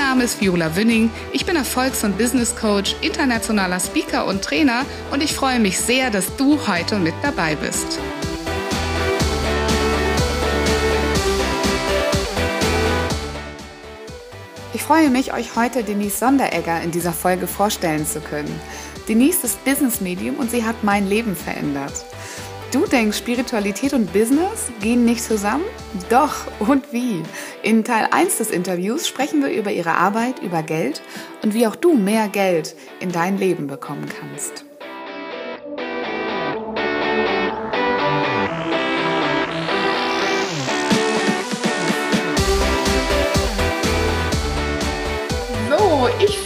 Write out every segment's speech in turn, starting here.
Name ist Viola Wünning. Ich bin Erfolgs- und Business Coach, internationaler Speaker und Trainer und ich freue mich sehr, dass du heute mit dabei bist. Ich freue mich, euch heute Denise Sonderegger in dieser Folge vorstellen zu können. Denise ist Business Medium und sie hat mein Leben verändert. Du denkst, Spiritualität und Business gehen nicht zusammen? Doch, und wie? In Teil 1 des Interviews sprechen wir über ihre Arbeit, über Geld und wie auch du mehr Geld in dein Leben bekommen kannst.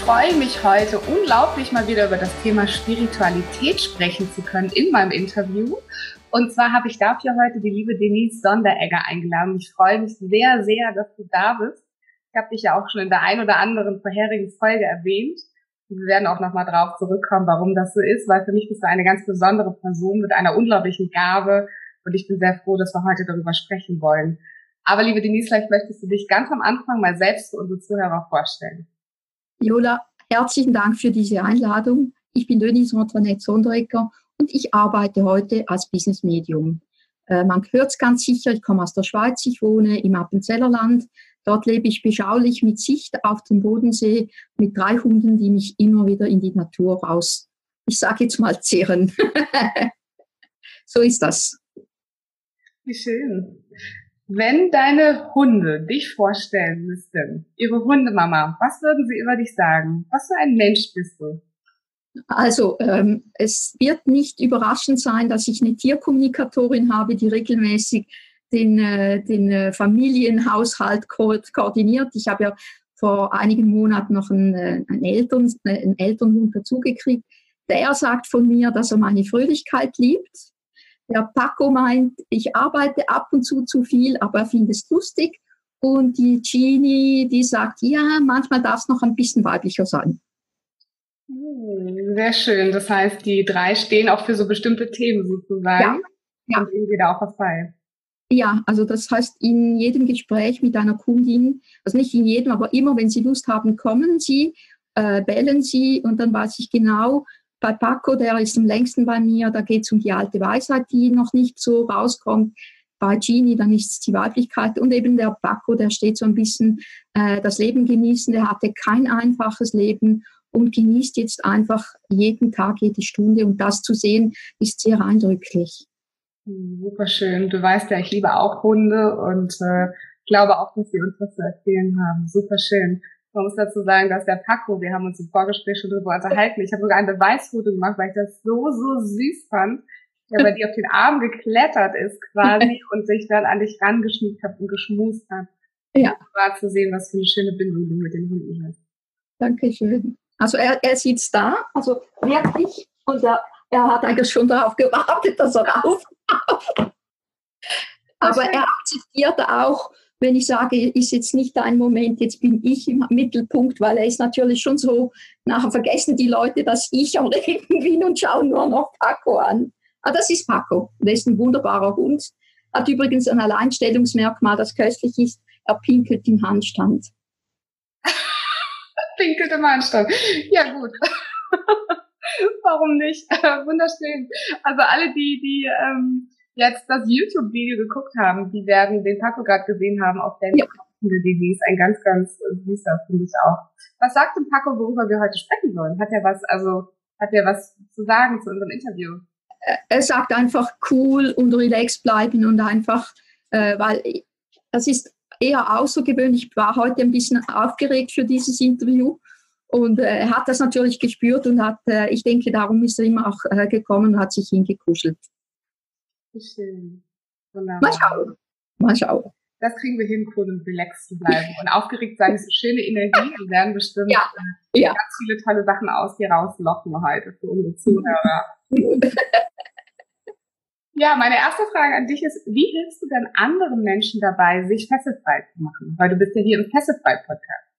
Freue mich heute unglaublich mal wieder über das Thema Spiritualität sprechen zu können in meinem Interview. Und zwar habe ich dafür heute die liebe Denise Sonderegger eingeladen. Ich freue mich sehr, sehr, dass du da bist. Ich habe dich ja auch schon in der ein oder anderen vorherigen Folge erwähnt. Wir werden auch nochmal drauf zurückkommen, warum das so ist, weil für mich bist du eine ganz besondere Person mit einer unglaublichen Gabe. Und ich bin sehr froh, dass wir heute darüber sprechen wollen. Aber liebe Denise, vielleicht möchtest du dich ganz am Anfang mal selbst für unsere Zuhörer vorstellen. Jola, herzlichen Dank für diese Einladung. Ich bin Denise Antoinette Sonderegger und ich arbeite heute als Business Medium. Äh, man hört es ganz sicher, ich komme aus der Schweiz, ich wohne im Appenzellerland. Dort lebe ich beschaulich mit Sicht auf den Bodensee mit drei Hunden, die mich immer wieder in die Natur raus, ich sage jetzt mal, zehren. so ist das. Wie schön. Wenn deine Hunde dich vorstellen müssten, ihre Hundemama, was würden sie über dich sagen? Was für ein Mensch bist du? Also ähm, es wird nicht überraschend sein, dass ich eine Tierkommunikatorin habe, die regelmäßig den, äh, den äh, Familienhaushalt ko koordiniert. Ich habe ja vor einigen Monaten noch einen, äh, einen, Eltern, äh, einen Elternhund dazugekriegt. Der sagt von mir, dass er meine Fröhlichkeit liebt. Der Paco meint, ich arbeite ab und zu zu viel, aber er findet es lustig. Und die Genie, die sagt, ja, manchmal darf es noch ein bisschen weiblicher sein. Sehr schön. Das heißt, die drei stehen auch für so bestimmte Themen sozusagen. Ja. ja. Und irgendwie da auch was bei. Ja, also das heißt, in jedem Gespräch mit einer Kundin, also nicht in jedem, aber immer, wenn Sie Lust haben, kommen Sie, äh, bellen Sie und dann weiß ich genau, bei Paco, der ist am längsten bei mir, da geht es um die alte Weisheit, die noch nicht so rauskommt. Bei Genie, dann ist es die Weiblichkeit und eben der Paco, der steht so ein bisschen äh, das Leben genießen, der hatte kein einfaches Leben und genießt jetzt einfach jeden Tag, jede Stunde. Und das zu sehen, ist sehr eindrücklich. Super schön. Du weißt ja, ich liebe auch Hunde und äh, glaube auch, dass sie uns was zu erzählen haben. Super schön. Man muss dazu sagen, dass der Paco, wir haben uns im Vorgespräch schon drüber unterhalten, ich habe sogar ein Beweisfoto gemacht, weil ich das so, so süß fand, der bei dir auf den Arm geklettert ist quasi und sich dann an dich rangeschmiegt hat und geschmust hat. Ja. War zu sehen, was für eine schöne Bindung du mit den Hunden hast. Dankeschön. Also er, er sitzt da, also wirklich, und er, er hat eigentlich schon darauf gewartet, dass er auftaucht. Aber er akzeptiert auch, wenn ich sage, ist jetzt nicht ein Moment, jetzt bin ich im Mittelpunkt, weil er ist natürlich schon so, nachher vergessen die Leute, dass ich am Reden bin und schauen nur noch Paco an. Ah, das ist Paco. Der ist ein wunderbarer Hund. Hat übrigens ein Alleinstellungsmerkmal, das köstlich ist. Er pinkelt im Handstand pinkelt im Anstand. Ja, gut. Warum nicht? Wunderschön. Also alle, die, die ähm, jetzt das YouTube-Video geguckt haben, die werden den Paco gerade gesehen haben auf der ja. Devise. Ein ganz, ganz süßer, finde ich auch. Was sagt denn Paco, worüber wir heute sprechen wollen? Hat er was, also, hat er was zu sagen zu unserem Interview? Er sagt einfach cool und relaxed bleiben und einfach, äh, weil das ist eher außergewöhnlich. Ich war heute ein bisschen aufgeregt für dieses Interview. Und äh, er hat das natürlich gespürt und hat, äh, ich denke, darum ist er immer auch äh, gekommen und hat sich hingekuschelt. Schön. Wunderbar. Mal schauen. Mal schauen. das kriegen wir hin, cool und relaxed zu bleiben. Und aufgeregt sein ist eine schöne Energie. Wir werden bestimmt ja, äh, ja. ganz viele tolle Sachen aus dir rauslocken heute für unsere Zuhörer. ja, meine erste Frage an dich ist, wie hilfst du denn anderen Menschen dabei, sich fesselfrei zu machen? Weil du bist ja hier im Fesselfrei-Podcast.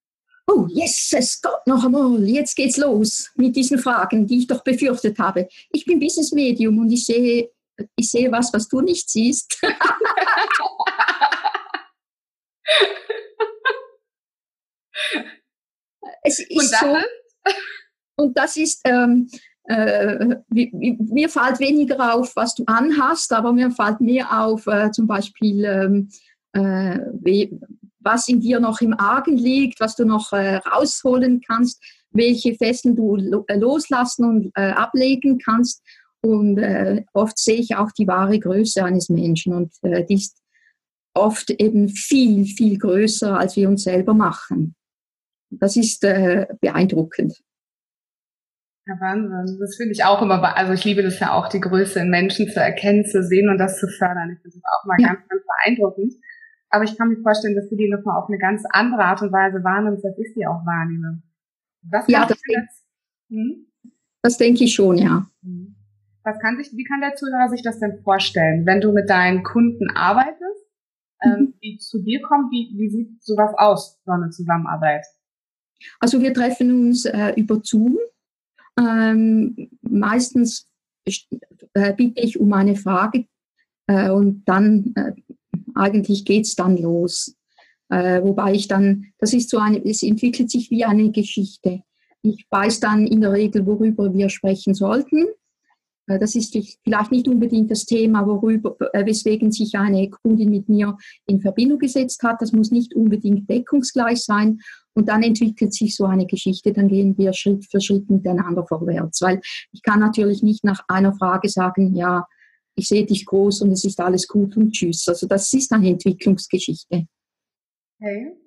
Oh, yes, es geht noch einmal. Jetzt geht's los mit diesen Fragen, die ich doch befürchtet habe. Ich bin Business Medium und ich sehe, ich sehe was, was du nicht siehst. es ist und so. Und das ist, ähm, äh, mir fällt weniger auf, was du anhast, aber mir fällt mehr auf, äh, zum Beispiel, ähm, äh, was in dir noch im Argen liegt, was du noch äh, rausholen kannst, welche Fesseln du äh, loslassen und äh, ablegen kannst. Und äh, oft sehe ich auch die wahre Größe eines Menschen und äh, die ist oft eben viel, viel größer, als wir uns selber machen. Das ist äh, beeindruckend. Ja, Wahnsinn. Das finde ich auch immer, also ich liebe das ja auch, die Größe in Menschen zu erkennen, zu sehen und das zu fördern. Ich finde das auch mal ja. ganz, ganz beeindruckend. Aber ich kann mir vorstellen, dass du die nochmal auf eine ganz andere Art und Weise wahrnimmst, als ich sie auch wahrnehme. Was ja, das, jetzt, hm? das denke ich schon, ja. Hm. Was kann sich, wie kann der Zuhörer sich das denn vorstellen, wenn du mit deinen Kunden arbeitest, ähm, mhm. die zu dir kommen, wie, wie sieht sowas aus, so eine Zusammenarbeit? Also wir treffen uns äh, über Zoom. Ähm, meistens äh, bitte ich um eine Frage äh, und dann äh, eigentlich geht's dann los. Äh, wobei ich dann, das ist so eine, es entwickelt sich wie eine Geschichte. Ich weiß dann in der Regel, worüber wir sprechen sollten. Äh, das ist vielleicht nicht unbedingt das Thema, worüber, äh, weswegen sich eine Kundin mit mir in Verbindung gesetzt hat. Das muss nicht unbedingt deckungsgleich sein. Und dann entwickelt sich so eine Geschichte, dann gehen wir Schritt für Schritt miteinander vorwärts. Weil ich kann natürlich nicht nach einer Frage sagen, ja, ich sehe dich groß und es ist alles gut und tschüss. Also das ist eine Entwicklungsgeschichte. Okay.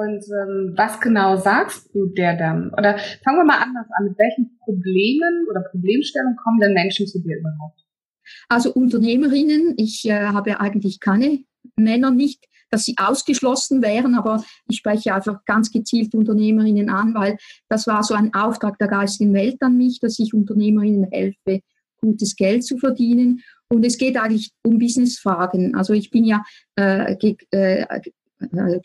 Und ähm, was genau sagst du der dann? Oder fangen wir mal anders an. Mit welchen Problemen oder Problemstellungen kommen denn Menschen zu dir überhaupt? Also Unternehmerinnen, ich äh, habe eigentlich keine Männer nicht, dass sie ausgeschlossen wären, aber ich spreche einfach ganz gezielt Unternehmerinnen an, weil das war so ein Auftrag der geistigen Welt an mich, dass ich Unternehmerinnen helfe, gutes Geld zu verdienen. Und es geht eigentlich um Businessfragen. Also ich bin ja äh, äh,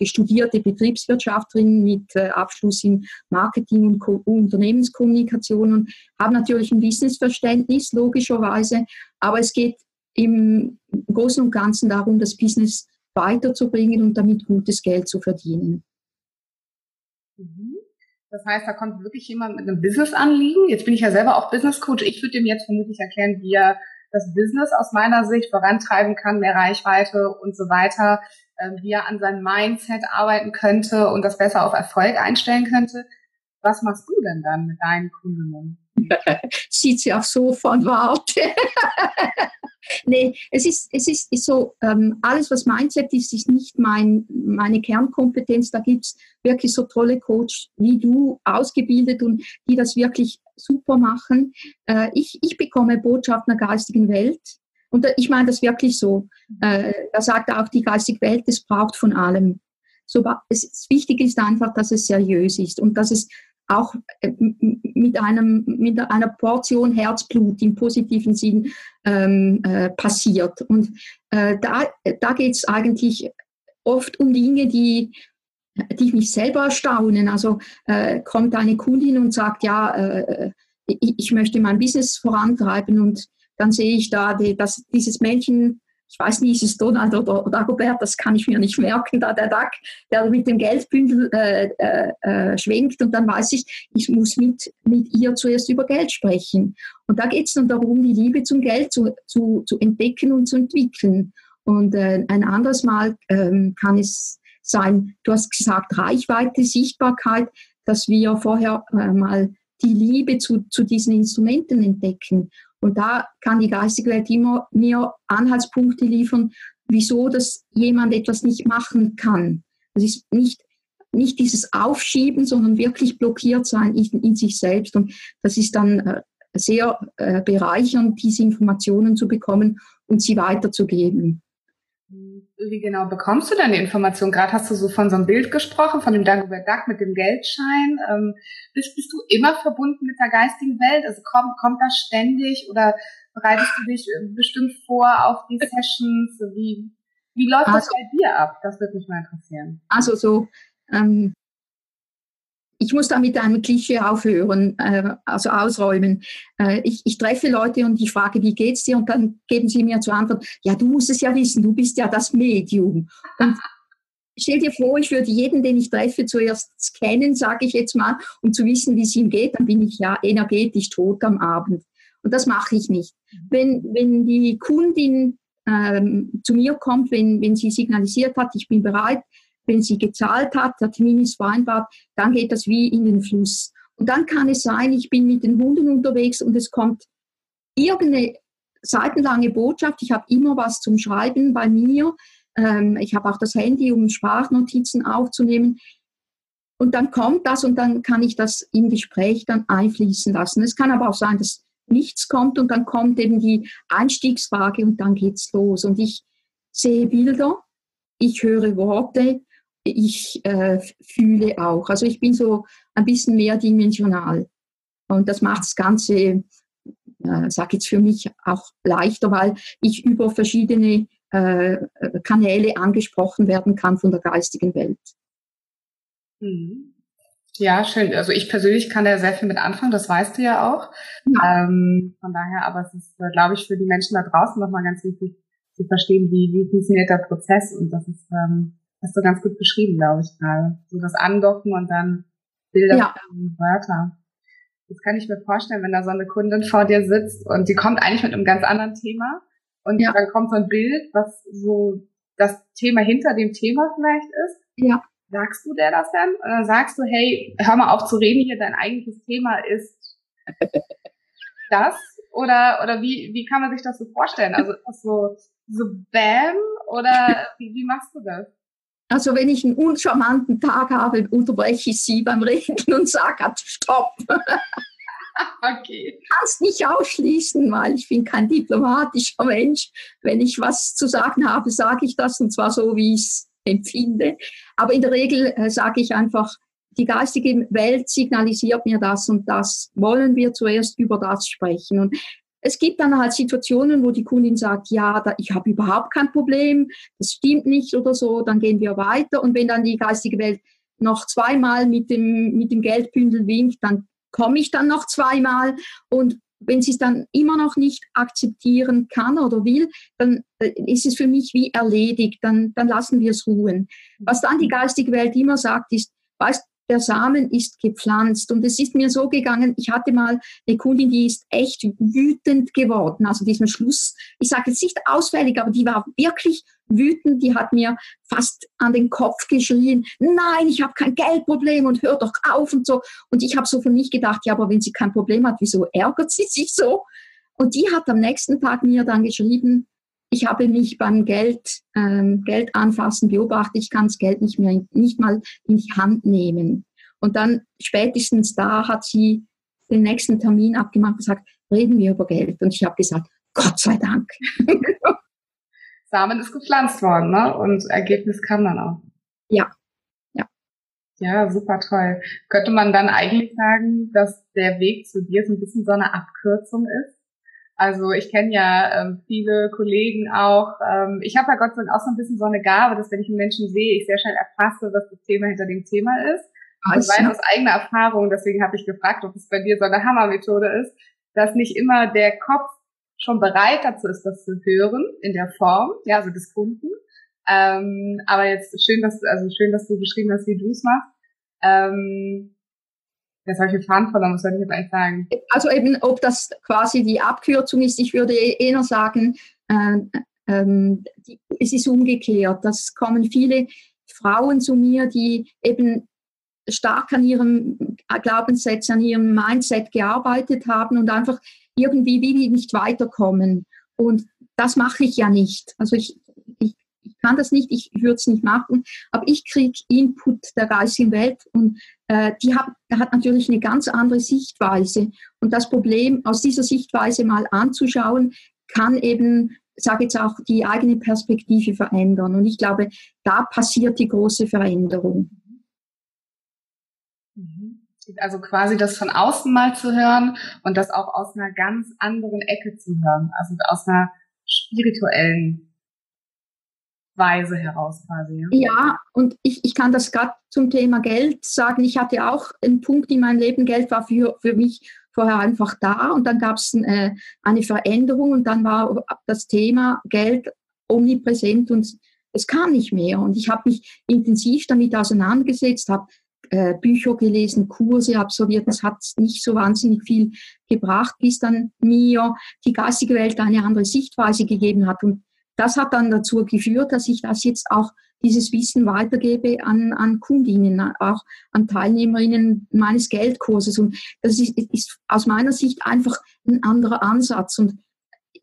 studierte Betriebswirtschafterin mit äh, Abschluss in Marketing und Ko Unternehmenskommunikation und habe natürlich ein Businessverständnis, logischerweise. Aber es geht im Großen und Ganzen darum, das Business weiterzubringen und damit gutes Geld zu verdienen. Mhm. Das heißt, da kommt wirklich jemand mit einem Business-Anliegen. Jetzt bin ich ja selber auch Business Coach. Ich würde dem jetzt vermutlich erklären, wie er das Business aus meiner Sicht vorantreiben kann, mehr Reichweite und so weiter, äh, wie er an seinem Mindset arbeiten könnte und das besser auf Erfolg einstellen könnte. Was machst du denn dann mit deinen Kunden? Sieht sie auch so von warte. nee, es ist, es ist, ist so, ähm, alles was Mindset ist, ist nicht mein, meine Kernkompetenz. Da gibt es wirklich so tolle Coaches wie du, ausgebildet und die das wirklich super machen. Äh, ich, ich bekomme Botschaften der geistigen Welt. Und ich meine das wirklich so. Äh, da sagt auch die geistige Welt, es braucht von allem. So, es, wichtig ist einfach, dass es seriös ist und dass es auch äh, mit, einem, mit einer Portion Herzblut im positiven Sinn ähm, äh, passiert. Und äh, da, da geht es eigentlich oft um Dinge, die, die mich selber erstaunen. Also äh, kommt eine Kundin und sagt, ja, äh, ich, ich, möchte mein Business vorantreiben und dann sehe ich da, die, dass dieses Männchen ich weiß nicht, ist es Donald oder Dagobert, das kann ich mir nicht merken, da der Duck, der mit dem Geldbündel äh, äh, äh, schwenkt und dann weiß ich, ich muss mit, mit ihr zuerst über Geld sprechen. Und da geht es dann darum, die Liebe zum Geld zu, zu, zu entdecken und zu entwickeln. Und äh, ein anderes Mal ähm, kann es sein, du hast gesagt, Reichweite, Sichtbarkeit, dass wir vorher äh, mal die Liebe zu, zu diesen Instrumenten entdecken. Und da kann die geistige Welt immer mir Anhaltspunkte liefern, wieso das jemand etwas nicht machen kann. Das ist nicht, nicht dieses Aufschieben, sondern wirklich blockiert sein in, in sich selbst. Und das ist dann äh, sehr äh, bereichernd, diese Informationen zu bekommen und sie weiterzugeben. Wie genau bekommst du deine Informationen? Gerade hast du so von so einem Bild gesprochen, von dem Dagobert Duck mit dem Geldschein. Ähm, bist, bist du immer verbunden mit der geistigen Welt? Also kommt, kommt das ständig oder bereitest du dich äh, bestimmt vor auf die Sessions? Wie, wie läuft also, das bei dir ab? Das würde mich mal interessieren. Also so, ähm, ich muss da mit einem Klischee aufhören, äh, also ausräumen. Äh, ich, ich, treffe Leute und ich frage, wie geht's dir? Und dann geben sie mir zur Antwort, ja, du musst es ja wissen, du bist ja das Medium. Und stell dir vor, ich würde jeden, den ich treffe, zuerst scannen, sage ich jetzt mal, um zu wissen, wie es ihm geht, dann bin ich ja energetisch tot am Abend. Und das mache ich nicht. Wenn, wenn die Kundin ähm, zu mir kommt, wenn, wenn sie signalisiert hat, ich bin bereit, wenn sie gezahlt hat, der Termin ist vereinbart, dann geht das wie in den Fluss. Und dann kann es sein, ich bin mit den Hunden unterwegs und es kommt irgendeine seitenlange Botschaft. Ich habe immer was zum Schreiben bei mir. Ähm, ich habe auch das Handy, um Sprachnotizen aufzunehmen. Und dann kommt das und dann kann ich das im Gespräch dann einfließen lassen. Es kann aber auch sein, dass nichts kommt und dann kommt eben die Einstiegsfrage und dann geht's los. Und ich sehe Bilder, ich höre Worte, ich äh, fühle auch. Also ich bin so ein bisschen mehrdimensional. Und das macht das Ganze, äh, sage jetzt für mich auch leichter, weil ich über verschiedene äh, Kanäle angesprochen werden kann von der geistigen Welt. Mhm. Ja, schön. Also ich persönlich kann da sehr viel mit anfangen, das weißt du ja auch. Ja. Ähm, von daher, aber es ist, äh, glaube ich, für die Menschen da draußen nochmal ganz wichtig zu verstehen, wie, wie funktioniert der Prozess. Und das ist, ähm, hast du ganz gut beschrieben, glaube ich, gerade. So das Andocken und dann Bilder ja. und Wörter. Das kann ich mir vorstellen, wenn da so eine Kundin vor dir sitzt und die kommt eigentlich mit einem ganz anderen Thema und ja. dann kommt so ein Bild, was so das Thema hinter dem Thema vielleicht ist. Ja. Sagst du der das denn? Oder sagst du, hey, hör mal auf zu reden hier, dein eigentliches Thema ist das? Oder, oder wie, wie kann man sich das so vorstellen? Also ist das so, so Bam? Oder wie, wie machst du das? Also wenn ich einen uncharmanten Tag habe, unterbreche ich sie beim Reden und sage, halt, stopp. Okay. Kannst nicht ausschließen, weil ich bin kein diplomatischer Mensch. Wenn ich was zu sagen habe, sage ich das und zwar so, wie ich es empfinde. Aber in der Regel äh, sage ich einfach, die geistige Welt signalisiert mir das und das. Wollen wir zuerst über das sprechen? Und es gibt dann halt Situationen, wo die Kundin sagt, ja, da, ich habe überhaupt kein Problem, das stimmt nicht oder so, dann gehen wir weiter. Und wenn dann die geistige Welt noch zweimal mit dem, mit dem Geldbündel winkt, dann komme ich dann noch zweimal. Und wenn sie es dann immer noch nicht akzeptieren kann oder will, dann äh, ist es für mich wie erledigt, dann, dann lassen wir es ruhen. Was dann die geistige Welt immer sagt, ist, weißt der Samen ist gepflanzt. Und es ist mir so gegangen, ich hatte mal eine Kundin, die ist echt wütend geworden. Also diesen Schluss, ich sage jetzt nicht ausfällig, aber die war wirklich wütend. Die hat mir fast an den Kopf geschrien, nein, ich habe kein Geldproblem und hör doch auf und so. Und ich habe so für mich gedacht, ja, aber wenn sie kein Problem hat, wieso ärgert sie sich so? Und die hat am nächsten Tag mir dann geschrieben, ich habe mich beim Geld, ähm, Geld anfassen beobachtet, ich kann das Geld nicht mehr, nicht mal in die Hand nehmen. Und dann spätestens da hat sie den nächsten Termin abgemacht und gesagt, reden wir über Geld. Und ich habe gesagt, Gott sei Dank. Samen ist gepflanzt worden, ne? Und Ergebnis kam dann auch. Ja. Ja. Ja, super toll. Könnte man dann eigentlich sagen, dass der Weg zu dir so ein bisschen so eine Abkürzung ist? Also ich kenne ja ähm, viele Kollegen auch. Ähm, ich habe ja Gott sei Dank auch so ein bisschen so eine Gabe, dass wenn ich einen Menschen sehe, ich sehr schnell erfasse, was das Thema hinter dem Thema ist. Und weiß aus eigener Erfahrung, deswegen habe ich gefragt, ob es bei dir so eine Hammermethode ist, dass nicht immer der Kopf schon bereit dazu ist, das zu hören in der Form, ja, also des Kunden. Ähm, aber jetzt schön, dass du, also schön, dass du beschrieben hast, wie du es machst. Ähm, das habe ich den Faden verloren, soll ich jetzt sagen? Also eben, ob das quasi die Abkürzung ist, ich würde eher sagen, äh, ähm, die, es ist umgekehrt. Das kommen viele Frauen zu mir, die eben stark an ihrem Glaubenssatz, an ihrem Mindset gearbeitet haben und einfach irgendwie wie nicht weiterkommen. Und das mache ich ja nicht. Also ich, ich, ich kann das nicht, ich würde es nicht machen, aber ich kriege Input der geistigen Welt und die hat, hat natürlich eine ganz andere Sichtweise. Und das Problem, aus dieser Sichtweise mal anzuschauen, kann eben sage jetzt auch, die eigene Perspektive verändern. Und ich glaube, da passiert die große Veränderung. Mhm. Also quasi das von außen mal zu hören und das auch aus einer ganz anderen Ecke zu hören, also aus einer spirituellen Weise heraus quasi. Ja, und ich, ich kann das gerade zum Thema Geld sagen. Ich hatte auch einen Punkt in meinem Leben, Geld war für, für mich vorher einfach da und dann gab es äh, eine Veränderung und dann war das Thema Geld omnipräsent und es kam nicht mehr. Und ich habe mich intensiv damit auseinandergesetzt, habe äh, Bücher gelesen, Kurse absolviert. Das hat nicht so wahnsinnig viel gebracht, bis dann mir die geistige Welt eine andere Sichtweise gegeben hat. Und das hat dann dazu geführt, dass ich das jetzt auch dieses Wissen weitergebe an, an Kundinnen, auch an Teilnehmerinnen meines Geldkurses. Und das ist, ist aus meiner Sicht einfach ein anderer Ansatz. Und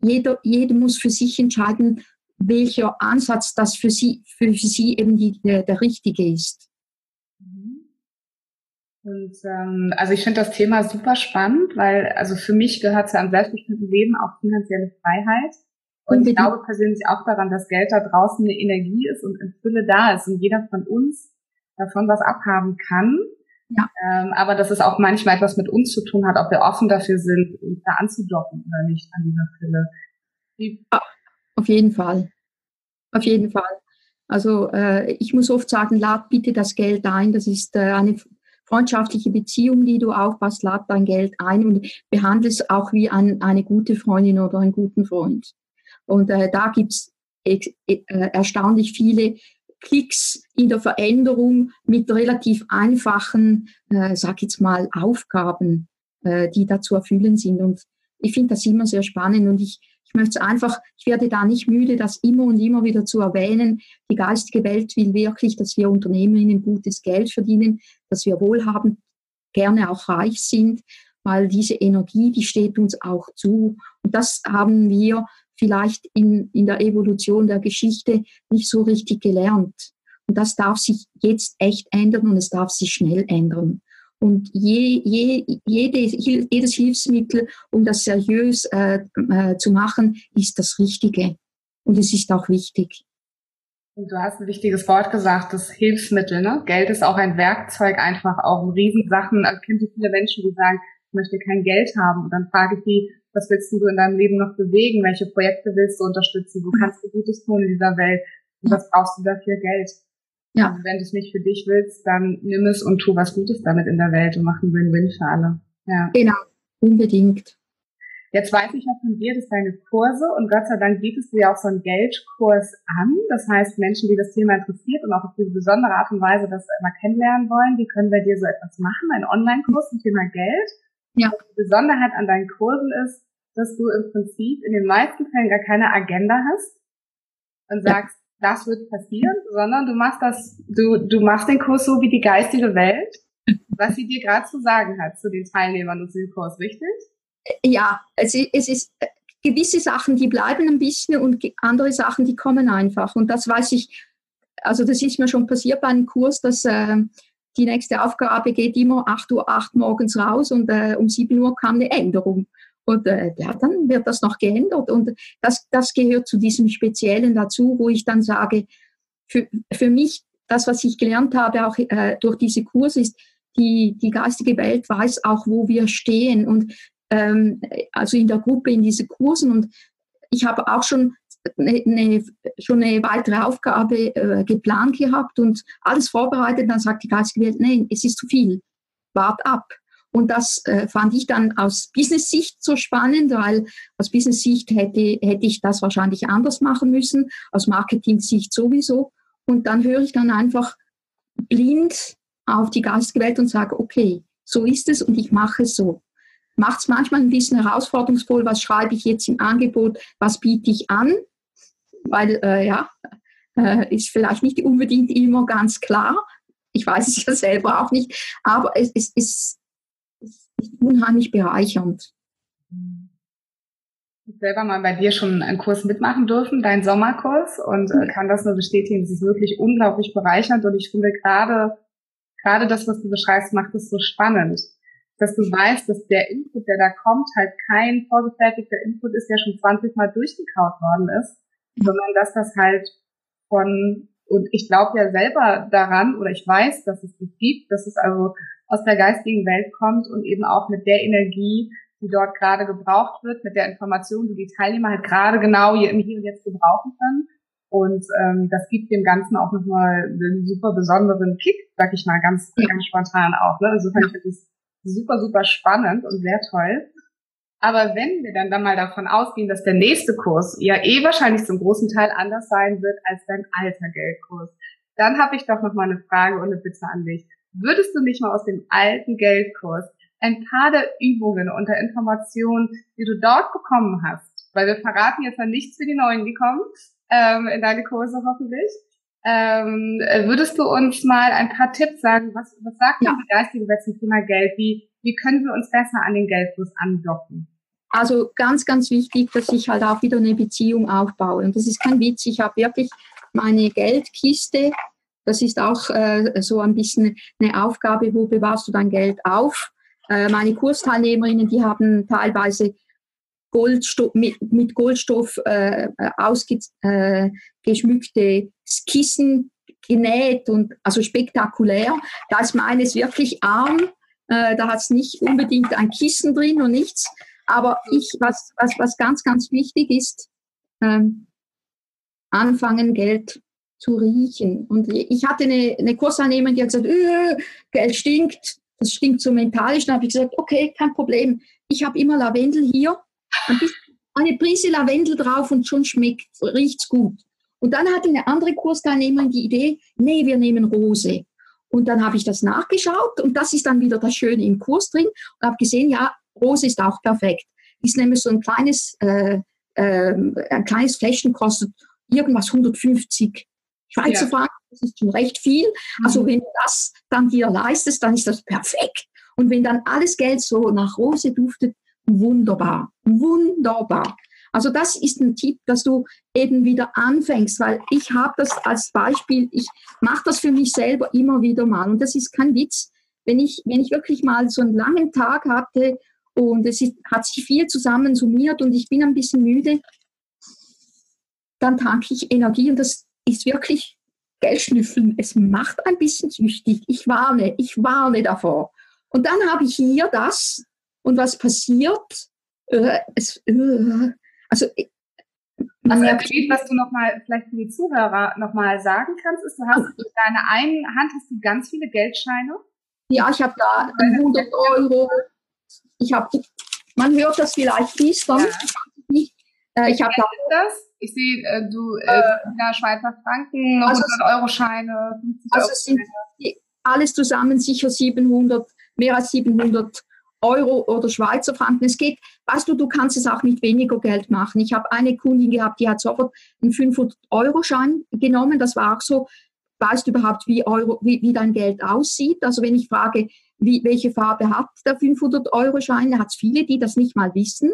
jeder, jeder muss für sich entscheiden, welcher Ansatz das für sie, für sie eben die, der, der richtige ist. Mhm. Und ähm, also ich finde das Thema super spannend, weil also für mich gehört zu einem selbstbestimmten Leben auch finanzielle Freiheit. Und ich glaube persönlich auch daran, dass Geld da draußen eine Energie ist und in Fülle da ist und jeder von uns davon was abhaben kann. Ja. Ähm, aber dass es auch manchmal etwas mit uns zu tun hat, ob wir offen dafür sind, uns da anzudocken oder nicht an dieser Fülle. Wie Auf jeden Fall. Auf jeden Fall. Also äh, ich muss oft sagen, lad bitte das Geld ein. Das ist äh, eine freundschaftliche Beziehung, die du aufpasst, lad dein Geld ein und behandle es auch wie ein, eine gute Freundin oder einen guten Freund. Und äh, da gibt's äh, erstaunlich viele Klicks in der Veränderung mit relativ einfachen, äh, sag jetzt mal, Aufgaben, äh, die da zu erfüllen sind. Und ich finde das immer sehr spannend und ich, ich möchte es einfach, ich werde da nicht müde, das immer und immer wieder zu erwähnen. Die geistige Welt will wirklich, dass wir Unternehmerinnen gutes Geld verdienen, dass wir wohlhabend, gerne auch reich sind, weil diese Energie, die steht uns auch zu. Und das haben wir vielleicht in, in der Evolution der Geschichte nicht so richtig gelernt. Und das darf sich jetzt echt ändern und es darf sich schnell ändern. Und je, je, jede, jedes Hilfsmittel, um das seriös äh, äh, zu machen, ist das Richtige. Und es ist auch wichtig. Und du hast ein wichtiges Wort gesagt, das Hilfsmittel. Ne? Geld ist auch ein Werkzeug, einfach auch in Riesensachen. Kennt ihr viele Menschen, die sagen, ich möchte kein Geld haben. Und dann frage ich die, was willst du in deinem Leben noch bewegen? Welche Projekte willst du unterstützen? Wo kannst du Gutes tun in dieser Welt? Und was brauchst du dafür Geld? Ja. Also wenn du es nicht für dich willst, dann nimm es und tu was Gutes damit in der Welt und mach einen Win-Win für alle. Ja. Genau, unbedingt. Jetzt weiß ich ja von dir, dass deine Kurse und Gott sei Dank bietest du ja auch so einen Geldkurs an. Das heißt, Menschen, die das Thema interessiert und auch auf diese besondere Art und Weise das immer kennenlernen wollen, die können bei dir so etwas machen, einen Online-Kurs zum Thema Geld. Ja. Die Besonderheit an deinen Kursen ist, dass du im Prinzip in den meisten Fällen gar keine Agenda hast und sagst, ja. das wird passieren, sondern du machst das, du, du machst den Kurs so wie die geistige Welt, was sie dir gerade zu sagen hat zu den Teilnehmern und dem Kurs, richtig? Ja, es ist, es ist gewisse Sachen, die bleiben ein bisschen und andere Sachen, die kommen einfach. Und das weiß ich, also das ist mir schon passiert bei einem Kurs, dass äh, die nächste Aufgabe geht immer 8 Uhr 8 morgens raus und äh, um 7 Uhr kam eine Änderung. Und äh, ja, dann wird das noch geändert. Und das, das gehört zu diesem Speziellen dazu, wo ich dann sage, für, für mich, das, was ich gelernt habe, auch äh, durch diese Kurse, ist, die, die geistige Welt weiß auch, wo wir stehen. Und ähm, also in der Gruppe, in diese Kursen. Und ich habe auch schon eine, schon eine weitere Aufgabe äh, geplant gehabt und alles vorbereitet. Dann sagt die geistige Welt, nein, es ist zu viel. Wart ab. Und das äh, fand ich dann aus Business-Sicht so spannend, weil aus Business-Sicht hätte, hätte ich das wahrscheinlich anders machen müssen, aus Marketing-Sicht sowieso. Und dann höre ich dann einfach blind auf die geistige Welt und sage, okay, so ist es und ich mache es so. Macht es manchmal ein bisschen herausforderungsvoll, was schreibe ich jetzt im Angebot, was biete ich an, weil äh, ja, äh, ist vielleicht nicht unbedingt immer ganz klar. Ich weiß es ja selber auch nicht, aber es, es, es ist unheimlich bereichernd. Ich selber mal bei dir schon einen Kurs mitmachen dürfen, deinen Sommerkurs, und äh, kann das nur bestätigen. Es ist wirklich unglaublich bereichernd und ich finde gerade, gerade das, was du beschreibst, macht es so spannend. dass du weißt, dass der Input, der da kommt, halt kein vorgefertigter Input ist, der schon 20 Mal durchgekaut worden ist, sondern dass das halt von, und ich glaube ja selber daran, oder ich weiß, dass es das gibt, dass es also aus der geistigen Welt kommt und eben auch mit der Energie, die dort gerade gebraucht wird, mit der Information, die die Teilnehmer halt gerade genau hier im Hier und Jetzt gebrauchen können. Und ähm, das gibt dem Ganzen auch nochmal einen super besonderen Kick, sag ich mal, ganz, ganz spontan auch. Ne? Also fand ich das super, super spannend und sehr toll. Aber wenn wir dann, dann mal davon ausgehen, dass der nächste Kurs ja eh wahrscheinlich zum großen Teil anders sein wird als dein alter Geldkurs, dann habe ich doch noch mal eine Frage und eine Bitte an dich. Würdest du nicht mal aus dem alten Geldkurs ein paar der Übungen und der Informationen, die du dort bekommen hast, weil wir verraten jetzt ja nichts für die Neuen, die kommen, ähm, in deine Kurse hoffentlich, ähm, würdest du uns mal ein paar Tipps sagen? Was, was sagt ja. die geistige Welt zum Thema Geld? Wie, wie können wir uns besser an den Geldfluss andocken? Also ganz, ganz wichtig, dass ich halt auch wieder eine Beziehung aufbaue. Und das ist kein Witz. Ich habe wirklich meine Geldkiste. Das ist auch äh, so ein bisschen eine Aufgabe, wo bewahrst du dein Geld auf? Äh, meine Kursteilnehmerinnen, die haben teilweise Goldstoff, mit, mit Goldstoff äh, ausgeschmückte äh, Kissen genäht und also spektakulär. Da ist meines wirklich arm. Äh, da hat es nicht unbedingt ein Kissen drin und nichts. Aber ich, was, was, was ganz, ganz wichtig ist, ähm, anfangen, Geld zu riechen. Und ich hatte eine, eine Kursanehmerin, die hat gesagt, äh, Geld stinkt, das stinkt so mentalisch. Dann habe ich gesagt, okay, kein Problem. Ich habe immer Lavendel hier eine Prise Lavendel drauf und schon schmeckt, riecht's gut. Und dann hatte eine andere Kursteilnehmerin die Idee, nee, wir nehmen Rose. Und dann habe ich das nachgeschaut und das ist dann wieder das Schöne im Kurs drin und habe gesehen, ja, Rose ist auch perfekt. Ist nämlich so ein kleines, äh, äh, ein kleines Fläschchen kostet irgendwas 150 Schweizer ja. Franken. Das ist schon recht viel. Also mhm. wenn du das dann dir leistest, dann ist das perfekt. Und wenn dann alles Geld so nach Rose duftet, wunderbar, wunderbar. Also das ist ein Tipp, dass du eben wieder anfängst, weil ich habe das als Beispiel, ich mache das für mich selber immer wieder mal und das ist kein Witz. Wenn ich, wenn ich wirklich mal so einen langen Tag hatte und es ist, hat sich viel zusammen summiert und ich bin ein bisschen müde, dann tanke ich Energie und das ist wirklich Geldschnüffeln. Es macht ein bisschen süchtig. Ich warne, ich warne davor. Und dann habe ich hier das, und was passiert? Äh, es, äh, also also erzählt, was du nochmal vielleicht für die Zuhörer nochmal sagen kannst, ist, du hast in deiner einen Hand hast du ganz viele Geldscheine. Ja, ich habe da 100 Euro. Ich habe, man hört das vielleicht fließend. Ja. Ich, äh, ich habe. Das? Ich sehe, äh, du äh, äh, Schweizer Franken, also 100 Euro Scheine, 50 also Euro sind alles zusammen sicher 700, mehr als 700 Euro oder Schweizer Franken. Es geht, weißt du, du kannst es auch mit weniger Geld machen. Ich habe eine Kundin gehabt, die hat sofort einen 500-Euro-Schein genommen. Das war auch so, weißt du überhaupt, wie, Euro, wie, wie dein Geld aussieht? Also wenn ich frage, wie, welche Farbe hat der 500-Euro-Schein, da hat es viele, die das nicht mal wissen.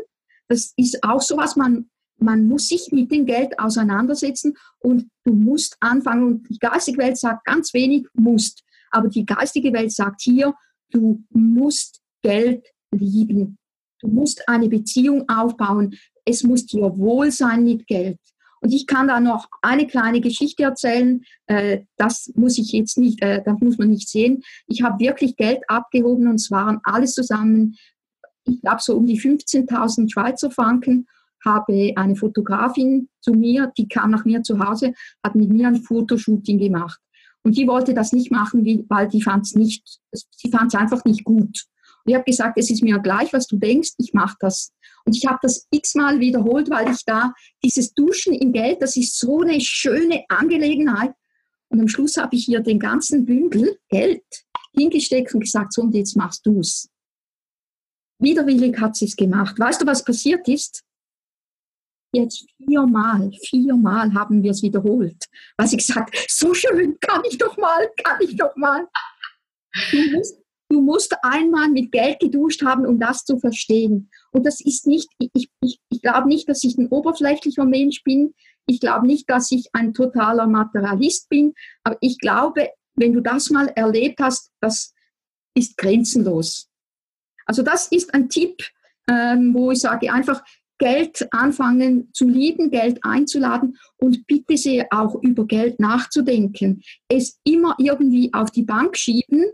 Das ist auch so was, man, man muss sich mit dem Geld auseinandersetzen und du musst anfangen. Und die geistige Welt sagt ganz wenig, musst. Aber die geistige Welt sagt hier, du musst Geld lieben. Du musst eine Beziehung aufbauen. Es muss dir wohl sein mit Geld. Und ich kann da noch eine kleine Geschichte erzählen. Äh, das muss ich jetzt nicht, äh, das muss man nicht sehen. Ich habe wirklich Geld abgehoben und es waren alles zusammen, ich glaube so um die 15.000 Schweizer Franken. Habe eine Fotografin zu mir, die kam nach mir zu Hause, hat mit mir ein Fotoshooting gemacht. Und die wollte das nicht machen, weil die fand es nicht, sie fand es einfach nicht gut. Ich habe gesagt, es ist mir gleich, was du denkst, ich mache das. Und ich habe das x-mal wiederholt, weil ich da dieses Duschen in Geld, das ist so eine schöne Angelegenheit. Und am Schluss habe ich hier den ganzen Bündel Geld hingesteckt und gesagt, so und jetzt machst du es. Widerwillig hat sie es gemacht. Weißt du, was passiert ist? Jetzt viermal, viermal haben wir es wiederholt. Was ich gesagt, so schön, kann ich doch mal, kann ich doch mal. Du musst Du musst einmal mit Geld geduscht haben, um das zu verstehen. Und das ist nicht, ich, ich, ich glaube nicht, dass ich ein oberflächlicher Mensch bin. Ich glaube nicht, dass ich ein totaler Materialist bin. Aber ich glaube, wenn du das mal erlebt hast, das ist grenzenlos. Also das ist ein Tipp, ähm, wo ich sage, einfach Geld anfangen zu lieben, Geld einzuladen und bitte sehr auch über Geld nachzudenken. Es immer irgendwie auf die Bank schieben,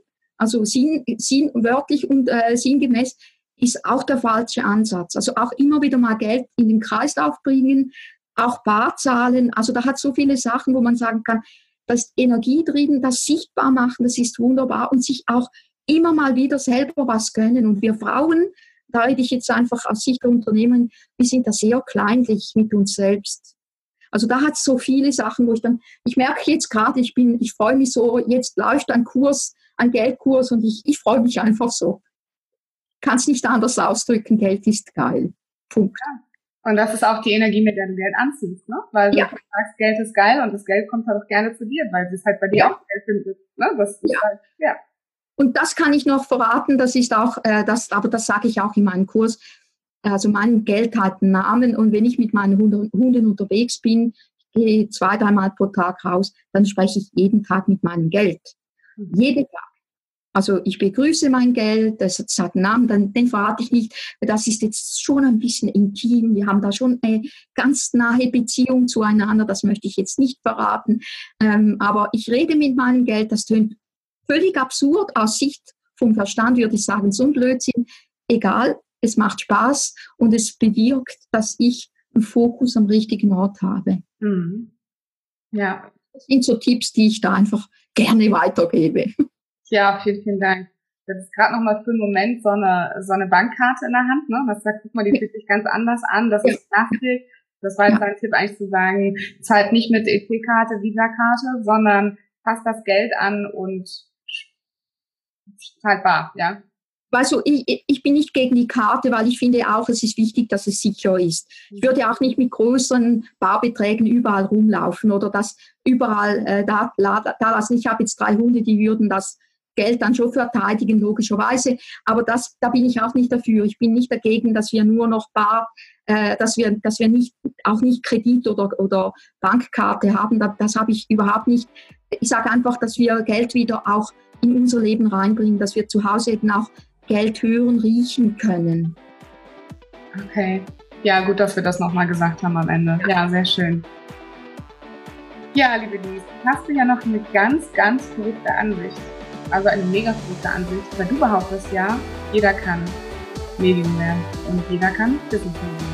also sinn, sinn, wörtlich und äh, sinngemäß, ist auch der falsche Ansatz. Also auch immer wieder mal Geld in den Kreislauf bringen, auch Barzahlen. Also da hat so viele Sachen, wo man sagen kann, das Energie drin, das sichtbar machen, das ist wunderbar und sich auch immer mal wieder selber was gönnen. Und wir Frauen, da rede ich jetzt einfach aus Sicht der Unternehmen, wir sind da sehr kleinlich mit uns selbst. Also da hat es so viele Sachen, wo ich dann, ich merke jetzt gerade, ich bin, ich freue mich so, jetzt läuft ein Kurs, ein Geldkurs und ich, ich freue mich einfach so. Kann es nicht anders ausdrücken, Geld ist geil. Punkt. Ja. Und das ist auch die Energie, mit der du Geld anziehst, ne? Weil ja. du sagst, Geld ist geil und das Geld kommt halt auch gerne zu dir, weil es halt bei dir ja. auch Geld findet. Ne? Das ist ja. Halt, ja. Und das kann ich noch verraten, das ist auch, äh, das, aber das sage ich auch in meinem Kurs. Also mein Geld hat einen Namen und wenn ich mit meinen Hunden unterwegs bin, gehe zwei, dreimal pro Tag raus, dann spreche ich jeden Tag mit meinem Geld. Mhm. Jeden Tag. Also ich begrüße mein Geld, das, hat einen Namen, dann, den verrate ich nicht. Das ist jetzt schon ein bisschen intim. Wir haben da schon eine ganz nahe Beziehung zueinander. Das möchte ich jetzt nicht verraten. Ähm, aber ich rede mit meinem Geld. Das tönt völlig absurd aus Sicht vom Verstand, würde ich sagen, so ein Blödsinn. Egal, es macht Spaß und es bewirkt, dass ich einen Fokus am richtigen Ort habe. Mhm. Ja. Das sind so Tipps, die ich da einfach gerne weitergebe. Ja, vielen, vielen Dank. Das ist gerade noch mal für einen Moment so eine, so eine Bankkarte in der Hand. Ne? Das sagt, guck mal, die fühlt sich ganz anders an. Das ist Plastik. Das war jetzt ja. ein Tipp eigentlich zu sagen, zahlt nicht mit EP-Karte, Visa-Karte, sondern passt das Geld an und halt bar, ja. Also ich, ich bin nicht gegen die Karte, weil ich finde auch, es ist wichtig, dass es sicher ist. Ich würde auch nicht mit größeren Barbeträgen überall rumlaufen oder das überall äh, da, da, lassen. Ich habe jetzt drei Hunde, die würden das Geld dann schon verteidigen, logischerweise. Aber das, da bin ich auch nicht dafür. Ich bin nicht dagegen, dass wir nur noch bar, äh, dass wir, dass wir nicht, auch nicht Kredit oder, oder Bankkarte haben. Das, das habe ich überhaupt nicht. Ich sage einfach, dass wir Geld wieder auch in unser Leben reinbringen, dass wir zu Hause eben auch Geld hören, riechen können. Okay. Ja, gut, dass wir das nochmal gesagt haben am Ende. Ja, sehr schön. Ja, liebe Lies, hast du ja noch eine ganz, ganz verrückte Ansicht. Also eine mega verrückte Ansicht, weil du behauptest ja, jeder kann Medium werden und jeder kann Business werden.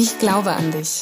Ich glaube an dich.